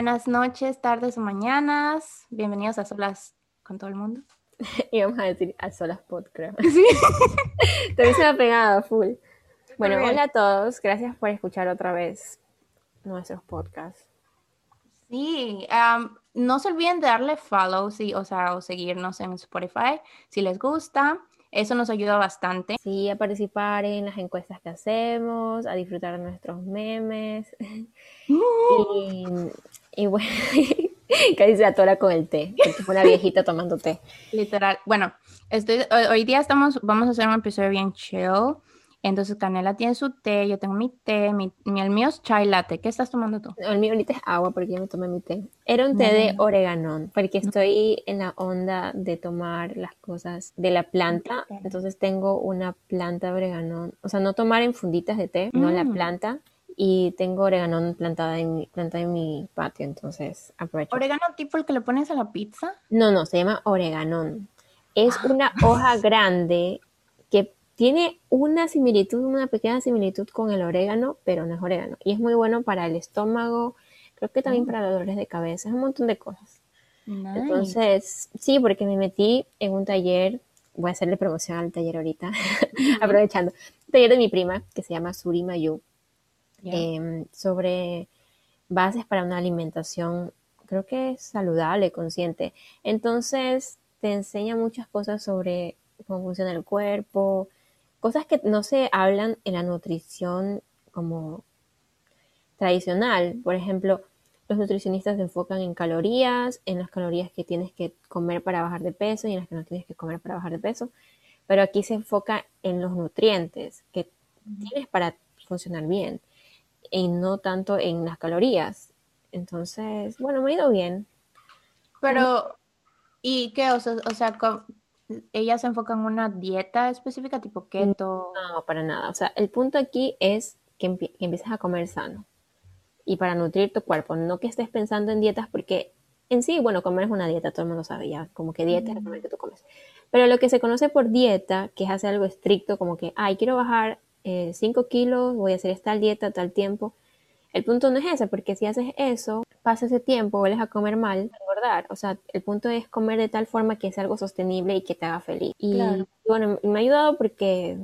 Buenas noches, tardes o mañanas. Bienvenidos a Solas con todo el mundo. Íbamos a decir a Solas Pod, creo. Sí. Te se ha pegado, full. Bueno, hola a todos. Gracias por escuchar otra vez nuestros podcasts. Sí, no se olviden de darle follow, sí, o sea, o seguirnos en Spotify si les gusta. Eso nos ayuda bastante. Sí, a participar en las encuestas que hacemos, a disfrutar de nuestros memes. y, y, bueno, casi se atora con el té, fue una viejita tomando té. Literal. Bueno, estoy, hoy día estamos, vamos a hacer un episodio bien chill. Entonces Canela tiene su té, yo tengo mi té, mi, el mío es chai latte. ¿Qué estás tomando tú? El mío ahorita es agua porque ya me tomé mi té. Era un té de oreganón porque estoy en la onda de tomar las cosas de la planta. Entonces tengo una planta de oreganón. O sea, no tomar en funditas de té, no la mm. planta. Y tengo oreganón plantada en, plantada en mi patio, entonces aprovecho. ¿Oreganón tipo el que le pones a la pizza? No, no, se llama oreganón. Es ah. una hoja grande que tiene una similitud, una pequeña similitud con el orégano, pero no es orégano. Y es muy bueno para el estómago, creo que también mm. para dolores de cabeza, es un montón de cosas. Entonces, sí, porque me metí en un taller, voy a hacerle promoción al taller ahorita, aprovechando, taller de mi prima que se llama Suri Em, sobre bases para una alimentación, creo que es saludable, consciente. Entonces, te enseña muchas cosas sobre cómo funciona el cuerpo, cosas que no se hablan en la nutrición como tradicional. Por ejemplo, los nutricionistas se enfocan en calorías, en las calorías que tienes que comer para bajar de peso y en las que no tienes que comer para bajar de peso. Pero aquí se enfoca en los nutrientes que tienes para funcionar bien y no tanto en las calorías. Entonces, bueno, me ha ido bien. Pero, ¿y qué? O sea, o sea ella se enfoca en una dieta específica tipo keto. No, para nada. O sea, el punto aquí es que, empieces a comer sano y para nutrir tu cuerpo, no que estés pensando en dietas porque en sí, bueno, comer es una dieta, todo el mundo sabe ya, como que dieta es comer que tú comes. Pero lo que se conoce por dieta, que es hacer algo estricto, como que, ay, quiero bajar 5 eh, kilos, voy a hacer esta dieta tal tiempo. El punto no es ese, porque si haces eso, pasa ese tiempo, vuelves a comer mal, o sea, el punto es comer de tal forma que sea algo sostenible y que te haga feliz. Y bueno, me ha ayudado porque,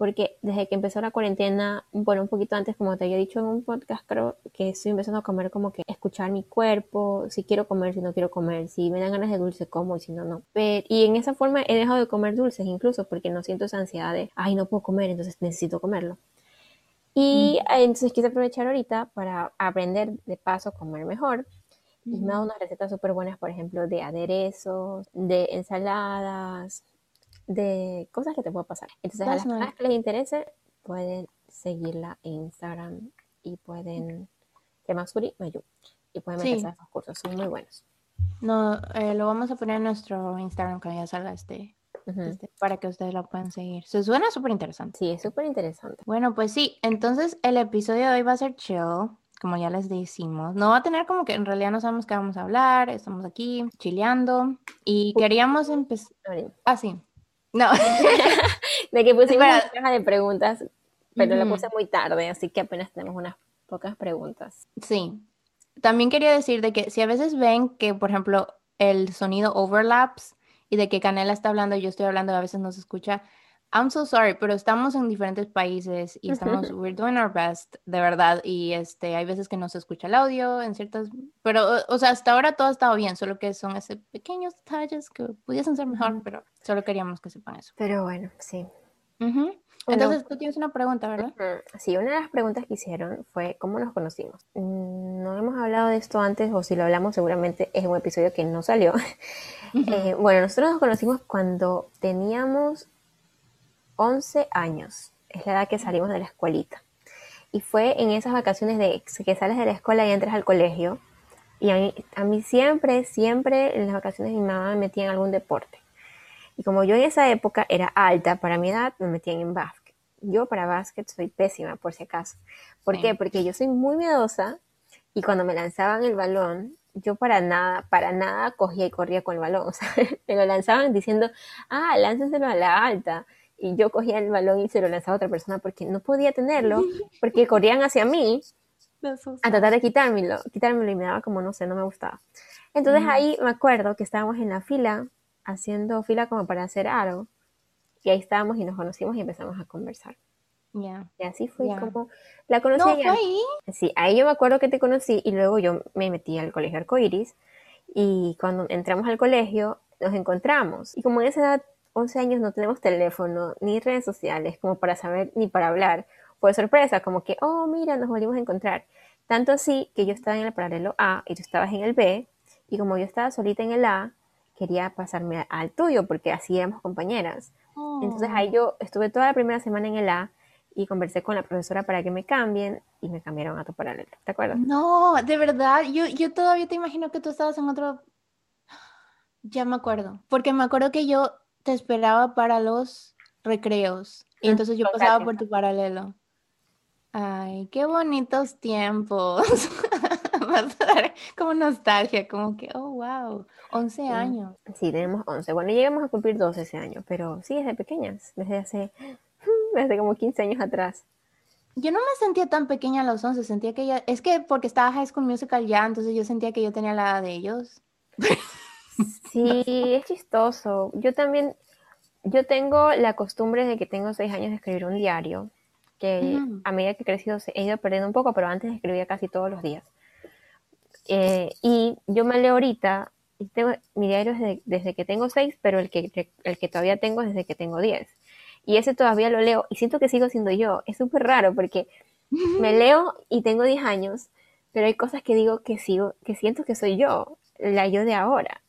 porque desde que empezó la cuarentena, bueno, un poquito antes, como te había dicho en un podcast, creo que estoy empezando a comer como que escuchar mi cuerpo, si quiero comer, si no quiero comer, si me dan ganas de dulce, como, y si no, no. y en esa forma he dejado de comer dulces incluso porque no siento esa ansiedad de, ay, no puedo comer, entonces necesito comerlo. Y entonces quise aprovechar ahorita para aprender de paso a comer mejor y me ha dado unas recetas súper buenas, por ejemplo, de aderezos, de ensaladas, de cosas que te puedo pasar. Entonces, a las personas que les interese, pueden seguirla en Instagram y pueden, llama Suri Mayu, y pueden meterse a esos cursos, son muy buenos. No, eh, lo vamos a poner en nuestro Instagram cuando ya salga este, este, para que ustedes lo puedan seguir. Se suena súper interesante. Sí, es súper interesante. Bueno, pues sí, entonces el episodio de hoy va a ser chill como ya les decimos. No va a tener como que en realidad no sabemos qué vamos a hablar, estamos aquí chileando y queríamos empezar. Ah, sí. No. de que pusimos una caja de preguntas, pero la puse muy tarde, así que apenas tenemos unas pocas preguntas. Sí. También quería decir de que si a veces ven que, por ejemplo, el sonido overlaps y de que Canela está hablando y yo estoy hablando, a veces no se escucha, I'm so sorry, pero estamos en diferentes países y estamos, we're doing our best, de verdad, y este, hay veces que no se escucha el audio en ciertas, pero, o, sea, hasta ahora todo ha estado bien, solo que son esos pequeños detalles que pudiesen ser mejor, pero solo queríamos que sepan eso. Pero bueno, sí. Entonces, tú tienes una pregunta, ¿verdad? Sí, una de las preguntas que hicieron fue, ¿cómo nos conocimos? Mm, no hemos hablado de esto antes, o si lo hablamos, seguramente es un episodio que no salió. Eh, bueno, nosotros nos conocimos cuando teníamos 11 años. Es la edad que salimos de la escuelita. Y fue en esas vacaciones de que sales de la escuela y entras al colegio. Y a mí, siempre, siempre en las vacaciones mi mamá me metía en algún deporte. Y como yo en esa época era alta para mi edad, me metían en básquet. Yo para básquet soy pésima, por si acaso. ¿Por qué? Porque yo soy muy miedosa y cuando me lanzaban el balón, yo para nada, para nada cogía y corría con el balón. O sea, me lo lanzaban diciendo, ah, láncenselo a la alta y yo cogía el balón y se lo lanzaba a otra persona porque no podía tenerlo, porque corrían hacia mí a tratar de quitármelo, quitármelo y me daba como, no sé, no me gustaba. Entonces ahí me acuerdo que estábamos en la fila, haciendo fila como para hacer algo, y ahí estábamos y nos conocimos y empezamos a conversar. Y así fue como la conocí. ¿No ahí? Sí, ahí yo me acuerdo que te conocí y luego yo me metí al colegio Arcoiris y cuando entramos al colegio nos encontramos. Y como en esa edad, 11 años, no tenemos teléfono ni redes sociales como para saber ni para hablar. Fue sorpresa, como que, oh, mira, nos volvimos a encontrar. Tanto así que yo estaba en el paralelo A y tú estabas en el B, y como yo estaba solita en el A, quería pasarme al tuyo porque así éramos compañeras. Entonces ahí oh. yo estuve toda la primera semana en el A y conversé con la profesora para que me cambien y me cambiaron a tu paralelo. ¿Te acuerdas? No, de verdad, yo, yo todavía te imagino que tú estabas en otro... Ya me acuerdo, porque me acuerdo que yo te esperaba para los recreos y mm, entonces yo pasaba por tu paralelo. Ay, qué bonitos tiempos. Vas a dar como nostalgia, como que, oh, wow, 11 años. Sí, tenemos 11. Bueno, llegamos a cumplir 12 ese año, pero sí, desde pequeñas, desde hace desde como 15 años atrás. Yo no me sentía tan pequeña a los 11, sentía que ya, es que porque estaba High School Musical ya, entonces yo sentía que yo tenía la edad de ellos. Sí, es chistoso. Yo también, yo tengo la costumbre de que tengo 6 años de escribir un diario, que a medida que he crecido he ido perdiendo un poco, pero antes escribía casi todos los días. Eh, y yo me leo ahorita, y tengo, mi diario desde, desde que tengo 6, pero el que, el que todavía tengo es desde que tengo 10 y ese todavía lo leo y siento que sigo siendo yo. Es súper raro porque me leo y tengo 10 años, pero hay cosas que digo que sigo, que siento que soy yo, la yo de ahora.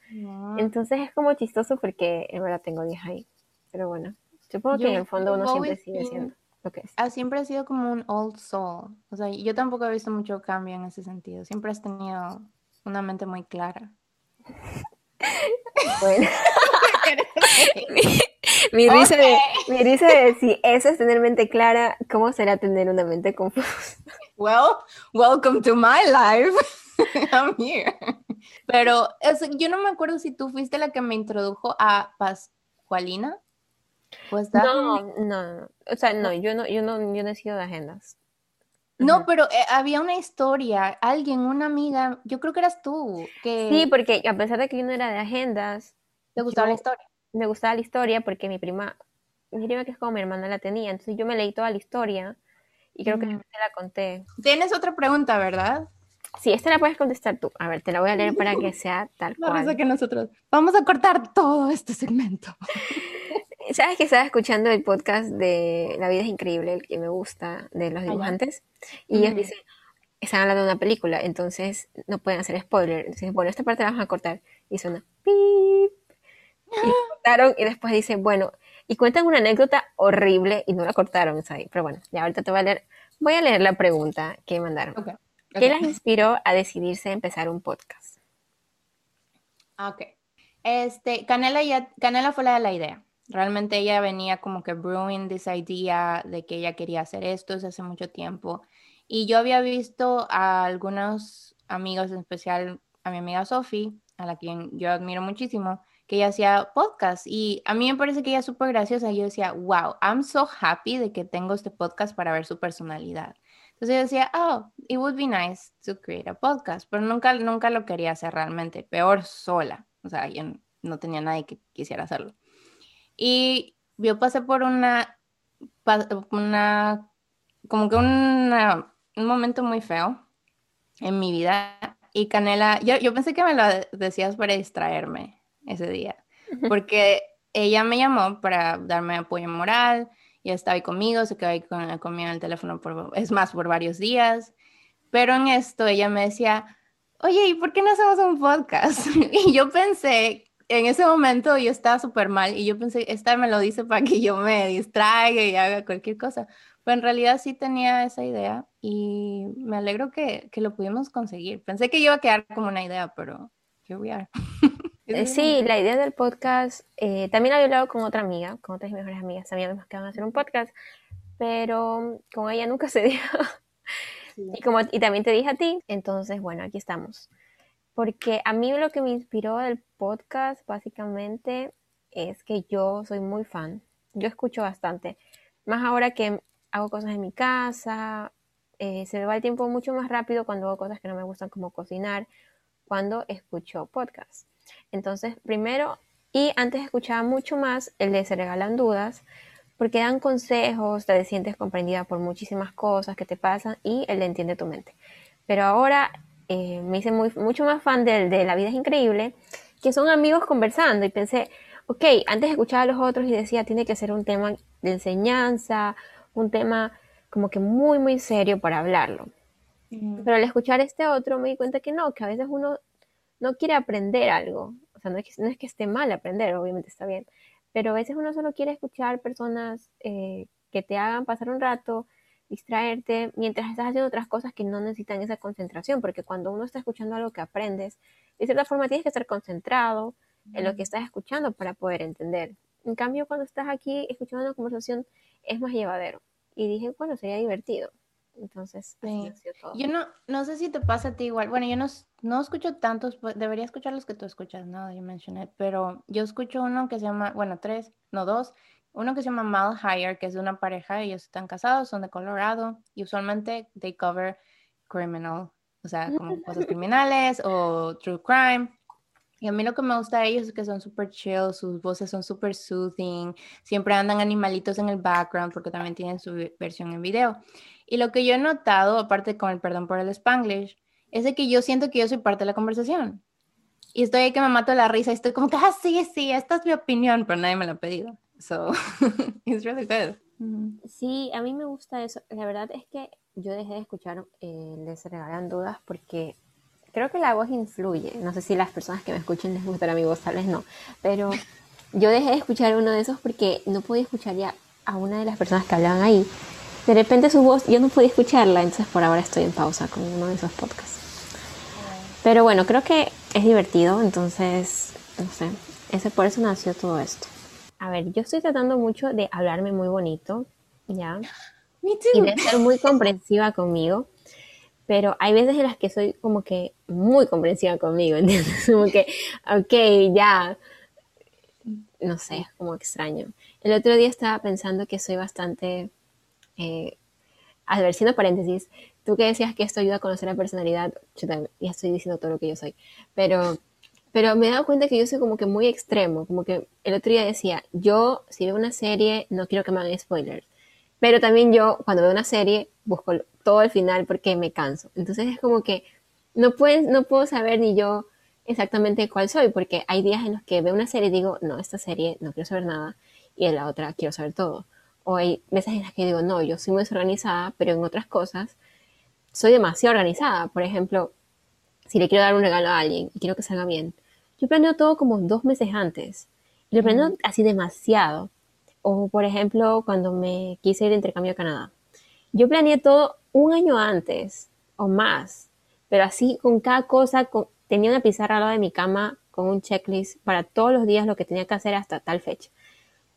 Entonces es como chistoso porque en verdad tengo 10 ahí. Pero bueno, supongo que en el fondo uno siempre sigue siendo lo que es. Ah, siempre ha sido como un old soul. O sea, yo tampoco he visto mucho cambio en ese sentido. Siempre has tenido una mente muy clara. bueno. mi, risa de, mi risa de si eso es tener mente clara, ¿cómo será tener una mente confusa? Well, welcome to my life. I'm here. Pero yo no me acuerdo si tú fuiste la que me introdujo a Pascualina. Pues no, no, no, o sea, no, yo no, yo no, yo no he sido de agendas. No, pero eh, había una historia, alguien, una amiga, yo creo que eras tú. Que... Sí, porque a pesar de que yo no era de agendas, ¿te gustaba la historia? me gustaba la historia porque mi prima, mi prima que es como mi hermana la tenía, entonces yo me leí toda la historia y creo que te la conté. Tienes otra pregunta, ¿verdad? Sí, esta la puedes contestar tú. A ver, te la voy a leer para que sea tal cual. que nosotros vamos a cortar todo este segmento. ¿Sabes que estaba escuchando el podcast de La vida es increíble, el que me gusta, de los dibujantes? Y ellos dicen, están hablando de una película, entonces no pueden hacer spoiler. Entonces, bueno, esta parte la vamos a cortar. Y suena, pip, y cortaron y después dice, bueno, y cuentan una anécdota horrible y no la cortaron, ¿sabes? Pero bueno, ya ahorita te voy a leer, voy a leer la pregunta que mandaron. ¿Qué las inspiró a decidirse a empezar un podcast? Ah, ok. Este, Canela, ya, Canela fue la de la idea. Realmente ella venía como que brewing this idea de que ella quería hacer esto desde hace mucho tiempo. Y yo había visto a algunos amigos, en especial a mi amiga Sophie, a la quien yo admiro muchísimo, que ella hacía podcast y a mí me parece que ella es súper graciosa. Yo decía, wow, I'm so happy de que tengo este podcast para ver su personalidad. Entonces yo decía, oh, it would be nice to create a podcast, pero nunca, nunca lo quería hacer realmente, peor sola. O sea, yo no tenía nadie que quisiera hacerlo. Y yo pasé por una, una como que un momento muy feo en mi vida. Y Canela, yo, yo pensé que me lo decías para distraerme, ese día, porque ella me llamó para darme apoyo moral, y estaba ahí conmigo, se quedó ahí con, conmigo en el teléfono, por, es más, por varios días, pero en esto ella me decía, oye, ¿y por qué no hacemos un podcast? y yo pensé, en ese momento yo estaba súper mal y yo pensé, esta me lo dice para que yo me distraiga y haga cualquier cosa. Pero en realidad sí tenía esa idea y me alegro que, que lo pudimos conseguir. Pensé que iba a quedar como una idea, pero here we are. Eh, sí, la idea del podcast, eh, también había hablado con otra amiga, con otras mejores amigas, sabíamos que van a hacer un podcast, pero con ella nunca se dio. Y, como, y también te dije a ti, entonces, bueno, aquí estamos. Porque a mí lo que me inspiró del podcast, básicamente, es que yo soy muy fan. Yo escucho bastante. Más ahora que hago cosas en mi casa, eh, se me va el tiempo mucho más rápido cuando hago cosas que no me gustan como cocinar, cuando escucho podcasts. Entonces, primero, y antes escuchaba mucho más el de Se Regalan Dudas, porque dan consejos, te sientes comprendida por muchísimas cosas que te pasan y el de Entiende tu mente. Pero ahora eh, me hice muy, mucho más fan del de La vida es increíble, que son amigos conversando y pensé, ok, antes escuchaba a los otros y decía, tiene que ser un tema de enseñanza, un tema como que muy, muy serio para hablarlo. Pero al escuchar este otro me di cuenta que no, que a veces uno no quiere aprender algo. O sea, no es que, no es que esté mal aprender, obviamente está bien. Pero a veces uno solo quiere escuchar personas eh, que te hagan pasar un rato, distraerte, mientras estás haciendo otras cosas que no necesitan esa concentración. Porque cuando uno está escuchando algo que aprendes, de cierta forma tienes que estar concentrado en lo que estás escuchando para poder entender. En cambio, cuando estás aquí escuchando una conversación, es más llevadero. Y dije, bueno, sería divertido. Entonces, Yo no, no sé si te pasa a ti igual. Bueno, yo no, no escucho tantos, pues, debería escuchar los que tú escuchas, ¿no? Yo mencioné, pero yo escucho uno que se llama, bueno, tres, no dos, uno que se llama Mal Hire, que es de una pareja, ellos están casados, son de Colorado, y usualmente they cover criminal, o sea, como cosas criminales o true crime. Y a mí lo que me gusta de ellos es que son súper chill, sus voces son súper soothing, siempre andan animalitos en el background porque también tienen su versión en video. Y lo que yo he notado, aparte con el perdón por el spanglish, es de que yo siento que yo soy parte de la conversación. Y estoy ahí que me mato la risa y estoy como que, ah, sí, sí, esta es mi opinión, pero nadie me lo ha pedido. So, it's really good. Sí, a mí me gusta eso. La verdad es que yo dejé de escuchar eh, Les Regalan Dudas porque creo que la voz influye. No sé si las personas que me escuchen les gustará mi voz, tal vez no. Pero yo dejé de escuchar uno de esos porque no podía escuchar ya a una de las personas que hablaban ahí. De repente su voz, yo no podía escucharla, entonces por ahora estoy en pausa con uno de esos podcasts. Pero bueno, creo que es divertido, entonces, no sé, ese, por eso nació todo esto. A ver, yo estoy tratando mucho de hablarme muy bonito, ¿ya? Y de ser muy comprensiva conmigo pero hay veces en las que soy como que muy comprensiva conmigo, ¿entiendes? Como que, ok, ya, no sé, como extraño. El otro día estaba pensando que soy bastante, eh, a ver, siendo paréntesis, tú que decías que esto ayuda a conocer la personalidad, yo también, ya estoy diciendo todo lo que yo soy, pero, pero me he dado cuenta que yo soy como que muy extremo, como que el otro día decía, yo si veo una serie no quiero que me hagan spoilers, pero también yo cuando veo una serie busco todo al final porque me canso. Entonces es como que no, puedes, no puedo saber ni yo exactamente cuál soy, porque hay días en los que veo una serie y digo, no, esta serie no quiero saber nada, y en la otra quiero saber todo. O hay veces en las que digo, no, yo soy muy desorganizada, pero en otras cosas soy demasiado organizada. Por ejemplo, si le quiero dar un regalo a alguien y quiero que salga bien, yo planeo todo como dos meses antes. Y lo planeo así demasiado. O, por ejemplo, cuando me quise ir de intercambio a Canadá. Yo planeé todo un año antes o más, pero así con cada cosa, tenía una pizarra al lado de mi cama con un checklist para todos los días lo que tenía que hacer hasta tal fecha.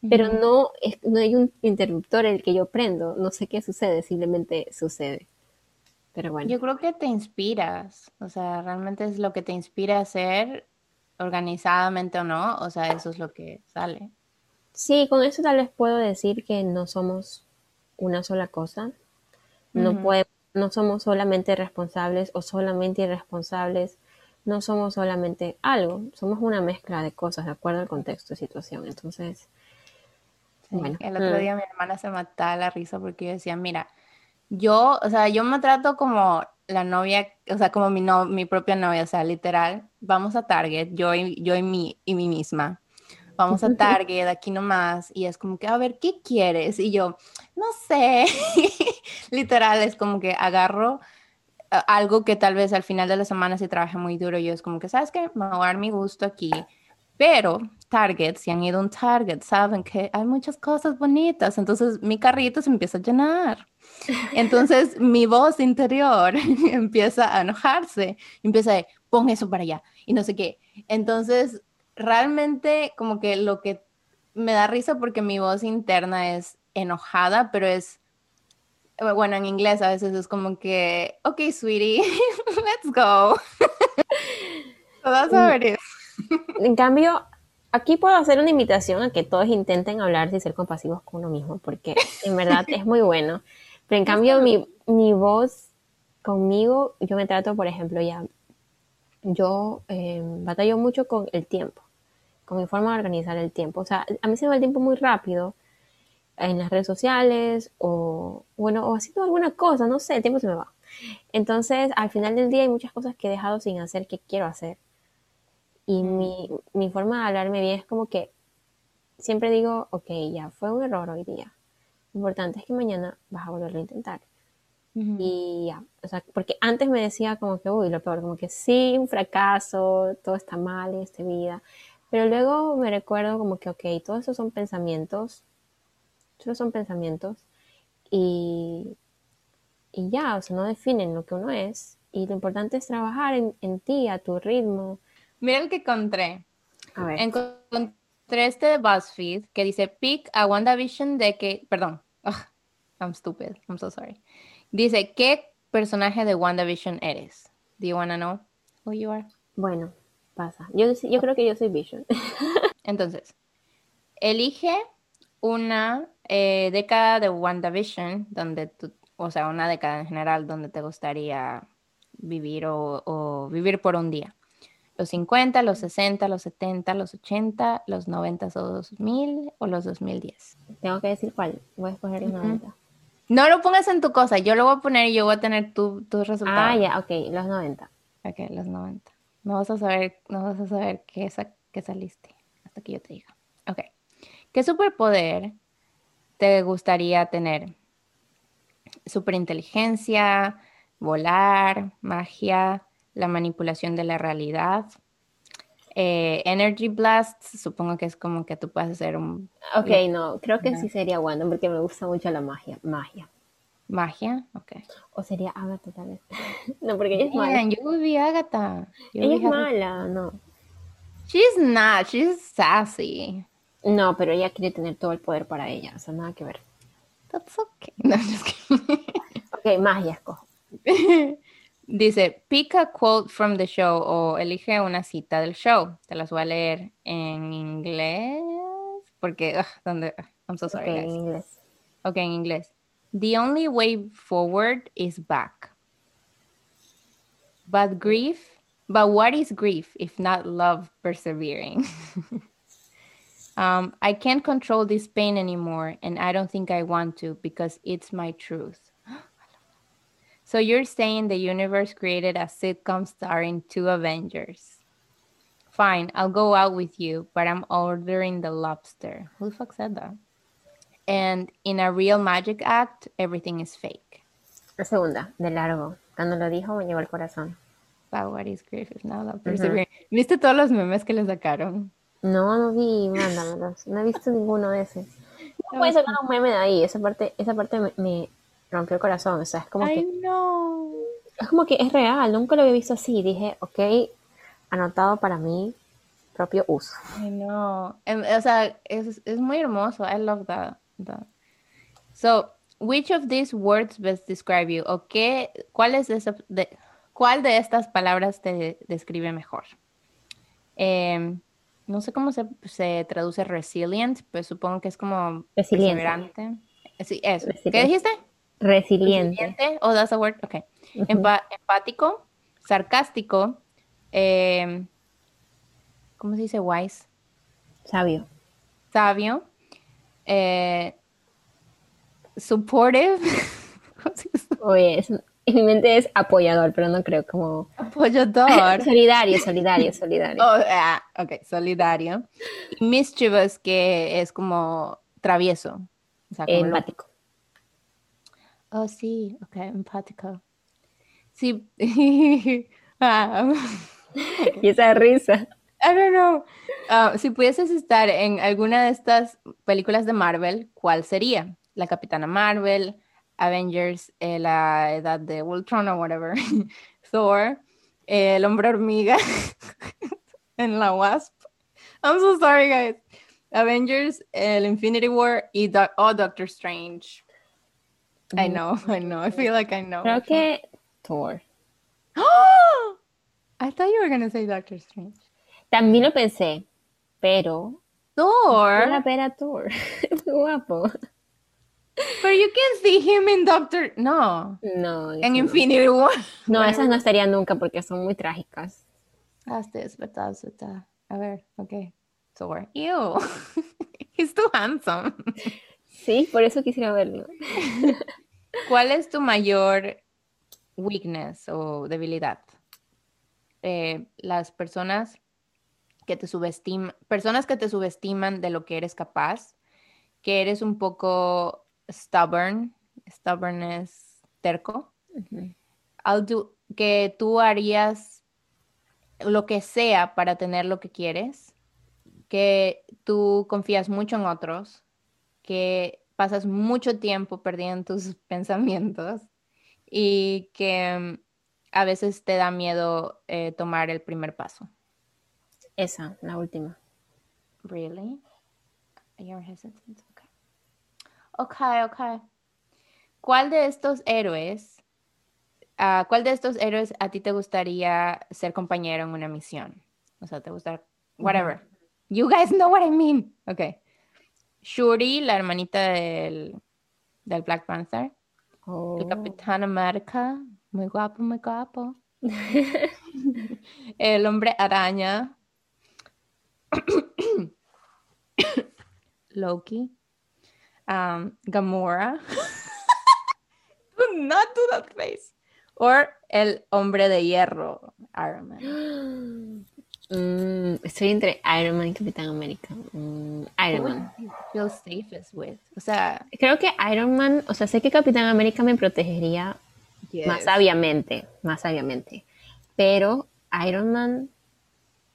Pero no, no hay un interruptor el que yo prendo, no sé qué sucede, simplemente sucede. Pero bueno. Yo creo que te inspiras, o sea, realmente es lo que te inspira a hacer organizadamente o no, o sea, eso es lo que sale. Sí, con eso tal vez puedo decir que no somos una sola cosa, no, no somos solamente responsables o solamente irresponsables, no somos solamente algo, somos una mezcla de cosas de acuerdo al contexto y situación. Entonces, bueno. El otro mm. día mi hermana se mataba la risa porque yo decía, mira, yo, o sea, yo me trato como la novia, o sea, como mi, no, mi propia novia, o sea, literal, vamos a Target, yo y, yo y, mi, y mí misma vamos a Target, aquí nomás, y es como que, a ver, ¿qué quieres? Y yo, no sé, literal, es como que agarro algo que tal vez al final de la semana se trabaje muy duro, y yo es como que, ¿sabes qué? Me voy a dar mi gusto aquí, pero Target, si han ido a un Target, saben que hay muchas cosas bonitas, entonces mi carrito se empieza a llenar. Entonces mi voz interior empieza a enojarse, empieza a, pon eso para allá y no sé qué. Entonces realmente como que lo que me da risa porque mi voz interna es enojada, pero es, eh, bueno, en inglés a veces es como que, ok, sweetie, let's go. A ver eso. En cambio, aquí puedo hacer una invitación a que todos intenten hablar y ser compasivos con uno mismo, porque en verdad es muy bueno. Pero en cambio, mi, mi voz conmigo, yo me trato, por ejemplo, ya, yo eh, batallo mucho con el tiempo, con mi forma de organizar el tiempo. O sea, a mí se me va el tiempo muy rápido en las redes sociales o, bueno, o haciendo alguna cosa, no sé, el tiempo se me va. Entonces, al final del día hay muchas cosas que he dejado sin hacer que quiero hacer. Y mi, mi forma de hablarme bien es como que siempre digo, ok, ya fue un error hoy día. Lo importante es que mañana vas a volverlo a intentar. Y ya, o sea, porque antes me decía como que, uy, lo peor, como que sí, un fracaso, todo está mal en esta vida. Pero luego me recuerdo como que, ok, todos esos son pensamientos, todos son pensamientos y, y ya, o sea, no definen lo que uno es. Y lo importante es trabajar en, en ti, a tu ritmo. Mira el que encontré. A ver. Encontré este de BuzzFeed que dice, pick a WandaVision de que, perdón, I'm stupid, I'm so sorry. Dice, ¿qué personaje de WandaVision eres? Do you wanna know who you are? Bueno, pasa. Yo, yo creo que yo soy Vision. Entonces, elige una eh, década de WandaVision, donde tú, o sea, una década en general donde te gustaría vivir o, o, vivir por un día. Los 50, los 60, los 70, los 80, los 90 o 2000 o los 2010. Tengo que decir cuál. Voy a escoger los uh -huh. 90. No lo pongas en tu cosa, yo lo voy a poner y yo voy a tener tus tu resultados. Ah, ya, ok, los 90. Ok, los 90. No vas a saber, no vas a saber qué, qué saliste hasta que yo te diga. Ok. ¿Qué superpoder te gustaría tener? Superinteligencia, volar, magia, la manipulación de la realidad. Eh, Energy Blast, supongo que es como que tú puedes hacer un... Ok, no, creo que sí sería Wanda porque me gusta mucho la magia. Magia. ¿Magia? Ok. O sería Agatha tal vez. no, porque ella es mala. Yo vi Agatha. Yo ella es mala, no. She's not, she's sassy. No, pero ella quiere tener todo el poder para ella, o sea, nada que ver. That's okay. No, just ok, magia escojo. Dice, pick a quote from the show o elige una cita del show. Te las voy a leer en inglés porque, uh, ¿dónde? I'm so sorry. Okay, en inglés. Ok, en inglés. The only way forward is back. But grief, but what is grief if not love persevering? um, I can't control this pain anymore, and I don't think I want to because it's my truth. So you're saying the universe created a sitcom starring two Avengers. Fine, I'll go out with you, but I'm ordering the lobster. Who the fuck said that? And in a real magic act, everything is fake. La segunda, de largo. Cuando lo dijo me llegó al corazón. Wow, what is grief persevering? Uh -huh. ¿Viste todos los memes que le sacaron? No, no vi, mándamelos. No he visto ninguno de esos. No puedes sacar un meme de ahí. Esa parte, esa parte me, me rompió el corazón. O sea, es como que. Es como que es real. Nunca lo había visto así. Dije, ok, anotado para mi propio uso. I know. O sea, es, es muy hermoso. I love that, that. So, which of these words best describe you? ¿O qué, cuál, es de, esa, de, cuál de estas palabras te describe mejor? Eh, no sé cómo se, se, traduce resilient, pues supongo que es como Resiliente. perseverante. Sí, eso. ¿Qué dijiste? Resiliente. Resiliente. Oh, that's a word. Ok. Uh -huh. Empa empático, sarcástico, eh, ¿cómo se dice? Wise. Sabio. Sabio. Eh, supportive. Oye, es, en mi mente es apoyador, pero no creo como... Apoyador. solidario, solidario, solidario. Oh, ah, ok, solidario. Y mischievous, que es como travieso. O sea, como empático. Lo... Oh, sí, ok, empático. Sí. ah, y esa risa. I don't know. Uh, si pudieses estar en alguna de estas películas de Marvel, ¿cuál sería? La Capitana Marvel, Avengers, eh, la edad de Ultron o whatever, Thor, eh, el hombre hormiga en la Wasp. I'm so sorry, guys. Avengers, el Infinity War y Do oh, Doctor Strange. I know, I know. I feel like I know. Creo que Thor. I thought you were going to say Doctor Strange. También lo pensé, pero. Thor. Voy a ver a Thor. Guapo. But you can see him in Doctor. No. No. En eso no. Infinity War. No, esas no estarían nunca porque son muy trágicas. Este es verdad, es verdad. A ver, ok. Thor. Ew. He's too handsome. Sí, por eso quisiera verlo. ¿Cuál es tu mayor weakness o debilidad? Eh, las personas que te subestiman, personas que te subestiman de lo que eres capaz, que eres un poco stubborn, stubborn es terco, I'll do- que tú harías lo que sea para tener lo que quieres, que tú confías mucho en otros, que pasas mucho tiempo perdido en tus pensamientos y que mm, a veces te da miedo eh, tomar el primer paso. Esa, la última. Really? You're hesitant. Okay. Okay, okay. ¿Cuál de estos héroes, ah, cuál de estos héroes a ti te gustaría ser compañero en una misión? O sea, te gusta, whatever. You guys know what I mean. Okay. Shuri, la hermanita del, del Black Panther. Oh. El Capitán América, muy guapo, muy guapo. El hombre araña. Loki. Um, Gamora. do not do that face. Or el hombre de hierro, Iron Man. Mm, estoy entre Iron Man y Capitán América. Mm, Iron Man. Feel safest with? O sea, Creo que Iron Man, o sea, sé que Capitán América me protegería más sabiamente, más sabiamente. Pero Iron Man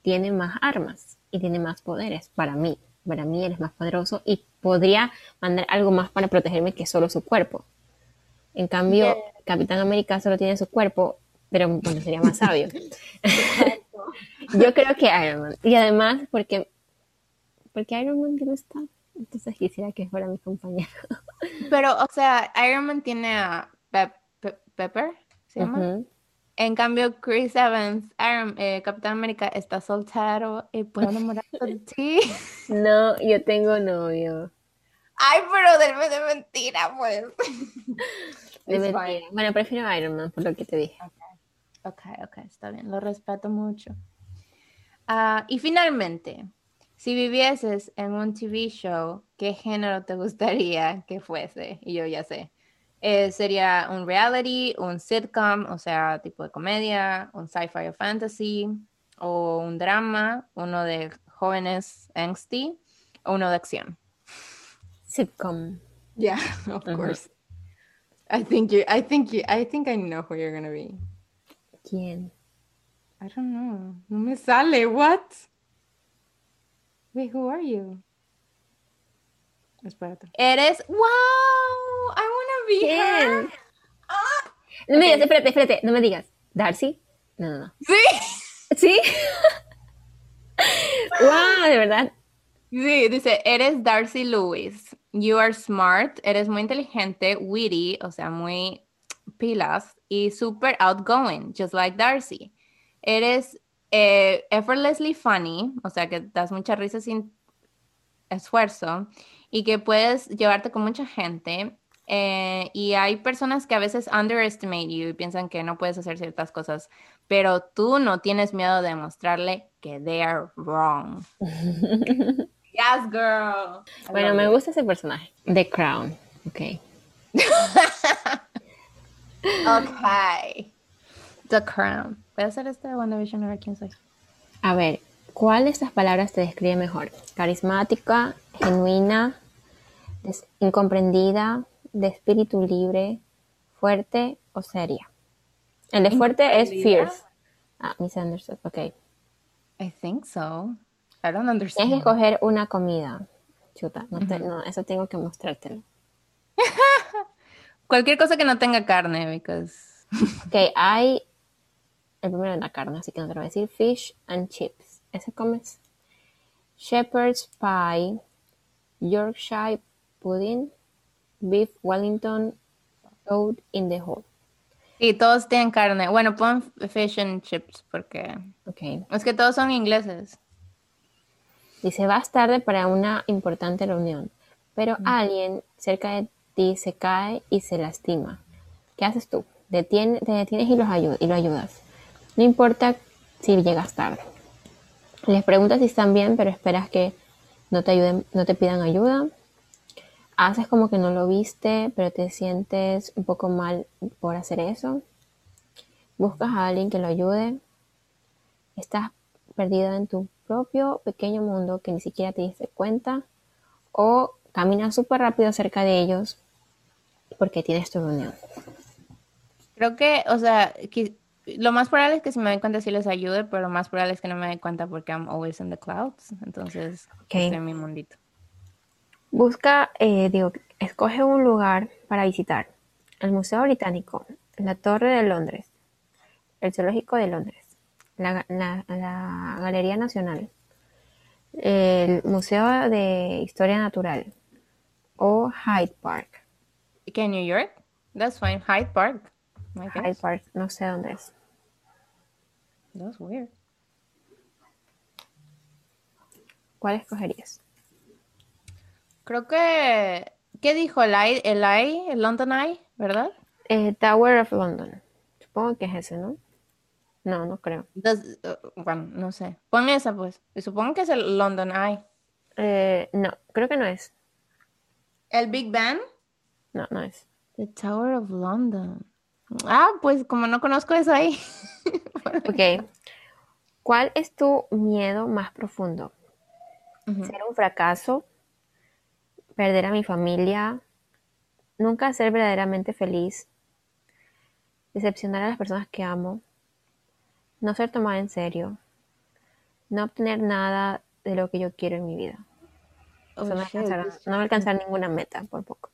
tiene más armas y tiene más poderes para mí. Para mí él es más poderoso y podría mandar algo más para protegerme que solo su cuerpo. En cambio. Capitán América solo tiene su cuerpo, pero bueno, sería más sabio. Yo creo que Iron Man. Y además, porque, porque Iron Man ya no está. Entonces quisiera que fuera mi compañero. Pero, o sea, Iron Man tiene a Pe- Pe- Pepper, ¿se llama? En cambio, Chris Evans, Iron- eh, Capitán América, está soltero y puede enamorarse de ti. No, yo tengo novio. Ay, pero de, de mentira, pues. De It's mentira. fine. Bueno, prefiero Iron Man por lo que te dije. Ok, ok, está bien, lo respeto mucho. Ah, y finalmente, si vivieses en un TV show, ¿qué género te gustaría que fuese? Y yo ya sé. Eh, ¿Sería un reality, un sitcom, o sea, tipo de comedia, un sci-fi o fantasy, o un drama, uno de jóvenes angsty, o uno de acción? Sitcom. Yeah, of course. I think you, I think you, I think I know who you're gonna be. ¿Quién? I don't know. No me sale. What? Wait, who are you? Espérate. Eres. Wow. I wanna be her. ¿Quién? No me digas, espérate, espérate, no me digas. ¿Darcy? No, no, no. Sí. ¿Sí? wow, de verdad. Sí, dice, eres Darcy Lewis. You are smart, eres muy inteligente, witty, o sea, muy pilas y super outgoing, just like Darcy. Eres eh, effortlessly funny, o sea, que das mucha risa sin esfuerzo y que puedes llevarte con mucha gente. eh, y hay personas que a veces underestimate you y piensan que no puedes hacer ciertas cosas, pero tú no tienes miedo de mostrarle que they are wrong. Yes, girl. I Bueno, me gusta ese personaje. The Crown. Ok. Okay. The Crown. ¿Puede hacer este WandaVision a ver quién soy? A ver, ¿cuál de estas palabras te describe mejor? Carismática, genuina, incomprendida, de espíritu libre, fuerte o seria. El de fuerte es fierce. Ah, misunderstood. Ok. I think so. I don't Tienes que understand. escoger una comida. Chuta, no, te- no, eso tengo que mostrártelo. Cualquier cosa que no tenga carne, because Ok, hay el primero de la carne, así que no te lo voy a decir. Fish and chips. ¿Ese comes? Shepherd's pie, Yorkshire pudding, beef Wellington, toad in the hole. sí, todos tienen carne. Bueno, pon fish and chips porque Ok. es que todos son ingleses. Dice, vas tarde para una importante reunión, pero alguien cerca de ti se cae y se lastima. ¿Qué haces tú? Te detienes y, los y lo ayudas. No importa si llegas tarde. Les preguntas si están bien, pero esperas que no te ayuden, no te pidan ayuda. Haces como que no lo viste, pero te sientes un poco mal por hacer eso. Buscas a alguien que lo ayude. Estás perdida en tu propio pequeño mundo que ni siquiera te diste cuenta. O caminas súper rápido cerca de ellos porque tienes tu reunión. Creo que, o sea, lo más probable es que si me doy cuenta sí les ayude, pero lo más probable es que no me dé cuenta porque I'm always in the clouds. Entonces, Ok. estoy en mi mundito. Busca, eh, digo, escoge un lugar para visitar. El Museo Británico, la Torre de Londres, el Zoológico de Londres, la, la- la Galería Nacional, el Museo de Historia Natural o Hyde Park. ¿Qué, New York? That's fine. Hyde Park. Hyde Park, no sé dónde es. That's weird. ¿Cuál escogerías? Creo que, ¿qué dijo? El I, el I, el London Eye, ¿verdad? Eh, Tower of London. Supongo que es ese, ¿no? No, no creo. Does- uh, bueno, no sé. Pon esa, pues. Y Supongo que es el London Eye. Eh, no, creo que no es. ¿El Big Ben? No, no es. The Tower of London. Ah, pues como no conozco eso ahí. Ok. ¿Cuál es tu miedo más profundo? ¿Ser un fracaso? ¿Perder a mi familia? ¿Nunca ser verdaderamente feliz? ¿Decepcionar a las personas que amo? ¿No ser tomada en serio? ¿No obtener nada de lo que yo quiero en mi vida? O sea, no, alcanzar, no alcanzar ninguna meta, por poco.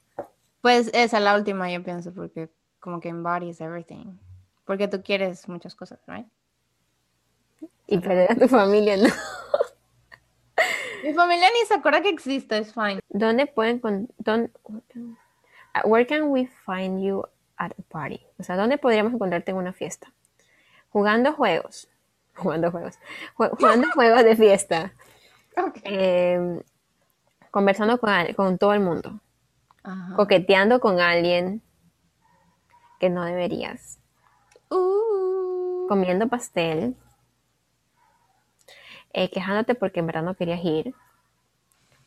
Pues esa, la última yo pienso, porque como que embodies everything. Porque tú quieres muchas cosas, right? Y perder a tu familia, ¿no? Mi familia ni se acuerda que existe, es fine. ¿Dónde pueden con, dón- where can we find you at a party? O sea, ¿dónde podríamos encontrarte en una fiesta? Jugando juegos, jugando juegos, Ju- jugando juegos de fiesta, eh, conversando con, con todo el mundo, Ajá. coqueteando con alguien que no deberías, Uh. comiendo pastel, eh, quejándote porque en verdad no querías ir,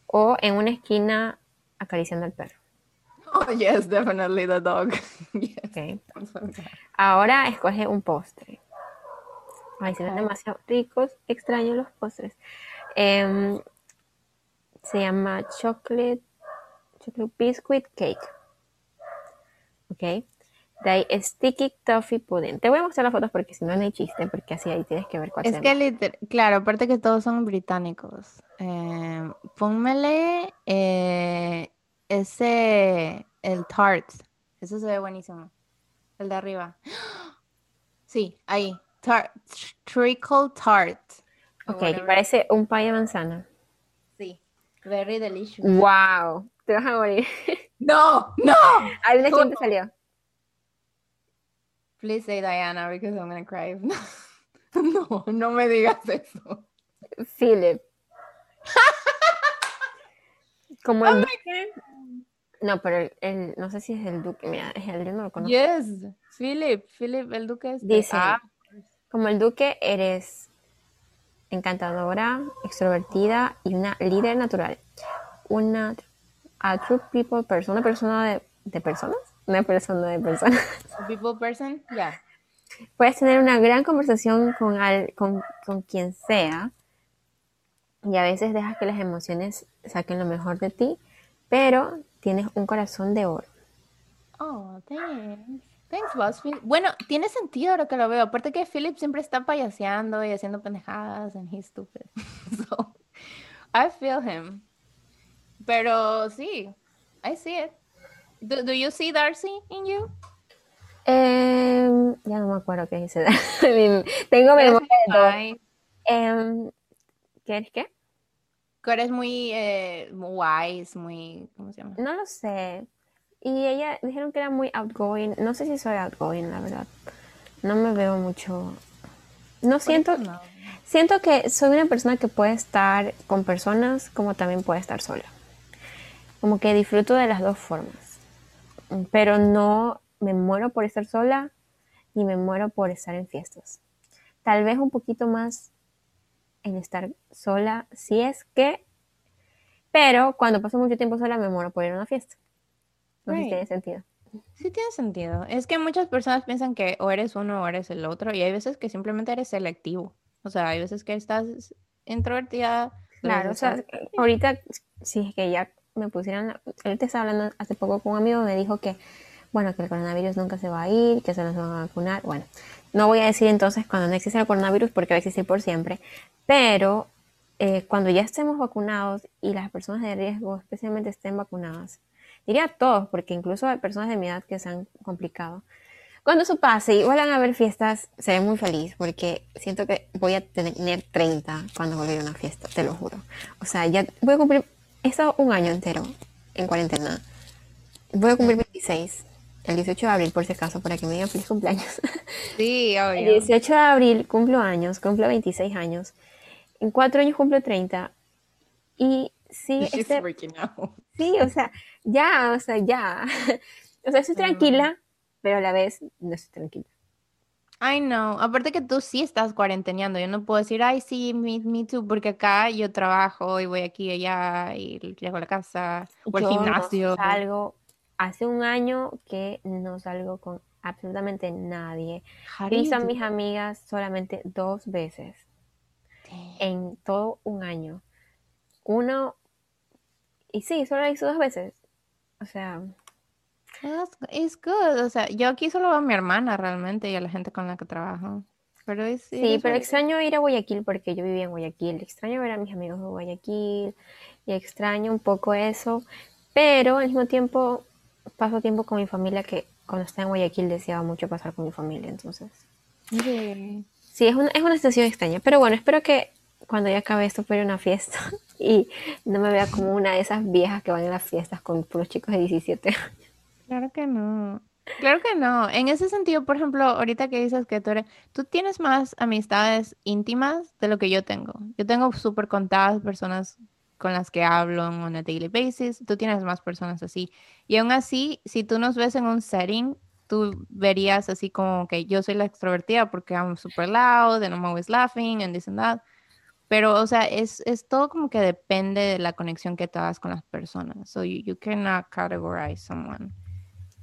o en una esquina acariciando al perro. Oh, yes, definitely the dog. yes. ok. I'm so bad. Ahora escoge un postre. Ay, se ven demasiado ricos. Extraño los postres. Em, se llama chocolate, chocolate biscuit cake. Ok. De ahí sticky toffee pudding. Te voy a mostrar las fotos porque si no no hay chiste, porque así ahí tienes que ver cuál Es se que, liter- claro, aparte que todos son británicos. Eh, pónmele eh, ese, el tart. Eso se ve buenísimo. El de arriba. Sí, ahí. Tart, treacle tart. Ok, whatever. parece un pie de manzana. Sí. Very delicious. ¡Wow! Te vas a morir. No, no. ¿Alguna quién te salió? Please say Diana because I'm gonna cry. No, no me digas eso. Philip. Como el duque. No, pero el, el- no sé si es el duque. Mira, es el yo no lo conozco. Yes, Philip, Philip, el duque este. Dice, Ah, como el duque eres encantadora, extrovertida y una líder natural. Una a true people person, una persona de, de personas, una persona de personas. a people person, yeah. Puedes tener una gran conversación con, al- con, con quien sea y a veces dejas que las emociones saquen lo mejor de ti, pero tienes un corazón de oro. Oh, thanks. Thanks, boss. Bueno, tiene sentido ahora que lo veo. Aparte que Philip siempre está payaseando y haciendo pendejadas and he's stupid. So, I feel him. Pero sí, I see it. Do, do you see Darcy in you? Em, ya no me acuerdo qué dice. Tengo memoria de todo. Em, ¿Qué es qué? que eres muy eh, wise, muy, ¿cómo se llama? No lo sé. Y ella dijeron que era muy outgoing. No sé si soy outgoing, la verdad. No me veo mucho. No siento. No. Siento que soy una persona que puede estar con personas como también puede estar sola. Como que disfruto de las dos formas. Pero no me muero por estar sola ni me muero por estar en fiestas. Tal vez un poquito más en estar sola, si es que, pero cuando paso mucho tiempo sola me muero por ir a una fiesta. No sé si Right. tiene sentido. Sí tiene sentido. Es que muchas personas piensan que o eres uno o eres el otro y hay veces que simplemente eres selectivo. O sea, hay veces que estás introvertida. Claro, o sea, ahorita, si es que ya me pusieran, la- él te estaba hablando hace poco con un amigo, me dijo que, bueno, que el coronavirus nunca se va a ir, que se nos van a vacunar. Bueno, no voy a decir entonces cuando no existe el coronavirus porque va a existir por siempre, pero eh, cuando ya estemos vacunados y las personas de riesgo especialmente estén vacunadas, diría todos, porque incluso hay personas de mi edad que se han complicado. Cuando eso pase y vuelvan a haber fiestas, seré muy feliz porque siento que voy a tener 30 cuando ir a una fiesta, te lo juro. O sea, ya voy a cumplir, he estado un año entero en cuarentena. Voy a cumplir 26, el 18 de abril por si acaso, para que me digan feliz cumpleaños. Sí, El obvio. 18 de abril cumplo años, cumplo 26 años. En cuatro años cumplo 30. Y sí, este, sí, o sea, ya, o sea, ya. O sea, estoy tranquila, pero a la vez no estoy tranquila. I know. Aparte que tú sí estás cuarenteneando. Yo no puedo decir, ay, sí, me, me too, porque acá yo trabajo y voy aquí y allá y llego a la casa o al gimnasio. no salgo, hace un año que no salgo con absolutamente nadie. Visto a mis amigas solamente dos veces en todo un año. Uno, y sí, solo la hizo dos veces. O sea, It's good. O sea, yo aquí solo veo a mi hermana realmente y a la gente con la que trabajo. Pero es, sí, is pero extraño ir a Guayaquil porque yo vivía en Guayaquil. Extraño ver a mis amigos de Guayaquil y extraño un poco eso. Pero al mismo tiempo paso tiempo con mi familia que cuando estaba en Guayaquil deseaba mucho pasar con mi familia. Entonces, Sí. Sí, es una, es una situación extraña, pero bueno, espero que cuando ya acabe esto fuera una fiesta y no me vea como una de esas viejas que van a las fiestas con puros chicos de 17 años. Claro que no. Claro que no. En ese sentido, por ejemplo, ahorita que dices que tú eres, tú tienes más amistades íntimas de lo que yo tengo. Yo tengo súper contadas personas con las que hablo on a daily basis. Tú tienes más personas así. Y aún así, si tú nos ves en un setting, tú verías así como que yo soy la extrovertida porque I'm super loud and I'm always laughing and this and that. Pero, o sea, es, es todo como que depende de la conexión que te con las personas. So you, you cannot categorize someone.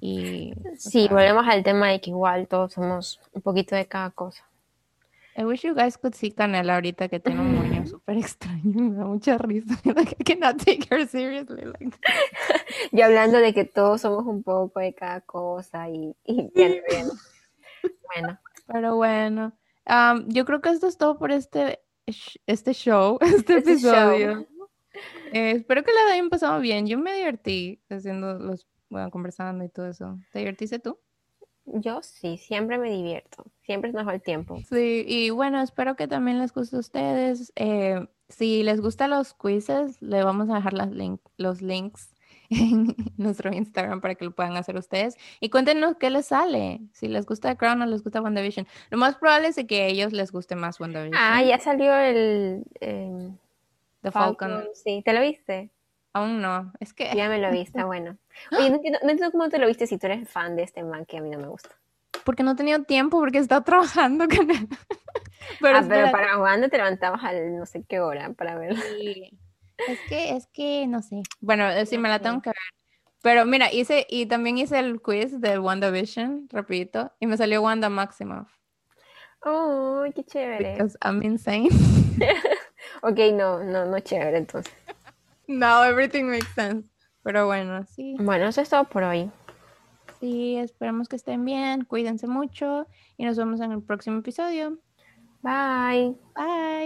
Y, Sí, sea, volvemos al tema de que igual todos somos un poquito de cada cosa. I wish you guys could see Canela ahorita que tiene un moño súper extraño. Me da mucha risa. Like, I cannot take her seriously. Like, Y hablando de que todos somos un poco de cada cosa y, y viene bien. Bueno, pero bueno, um, yo creo que esto es todo por este, este show, este Este show. episodio. Eh, espero que la hayan pasado bien. Yo me divertí haciendo los, bueno, conversando y todo eso. ¿Te divertiste tú? yo sí, siempre me divierto. Siempre nos va el tiempo. Sí, y bueno, espero que también les guste a ustedes. Eh, si les gustan los quizzes, le vamos a dejar las link- los links en nuestro Instagram para que lo puedan hacer ustedes. Y cuéntenos qué les sale, si les gusta The Crown o les gusta WandaVision. Lo más probable es que a ellos les guste más WandaVision. Ah, ya salió el eh, The Falcon. Falcon. Sí, ¿te lo viste? Aún no. Es que Ya me lo viste, bueno. Oye, no entiendo, no entiendo cómo te lo viste si tú eres fan de este man que a mí no me gusta. porque no he tenido tiempo, porque está trabajando con él. Pero ah, pero para Wanda te levantabas al no sé qué hora para verlo. Sí. Es que, es que, no sé. Bueno, eh, sí, me la tengo que ver. Pero mira, hice, y también hice el quiz de WandaVision, rapidito, y me salió Wanda Maximoff. Oh, qué chévere. Because I'm insane. Ok, no, no, no chévere entonces. Now everything makes sense. Pero bueno, sí. Bueno, eso es todo por hoy. Sí, esperamos que estén bien, cuídense mucho y nos vemos en el próximo episodio. Bye. Bye.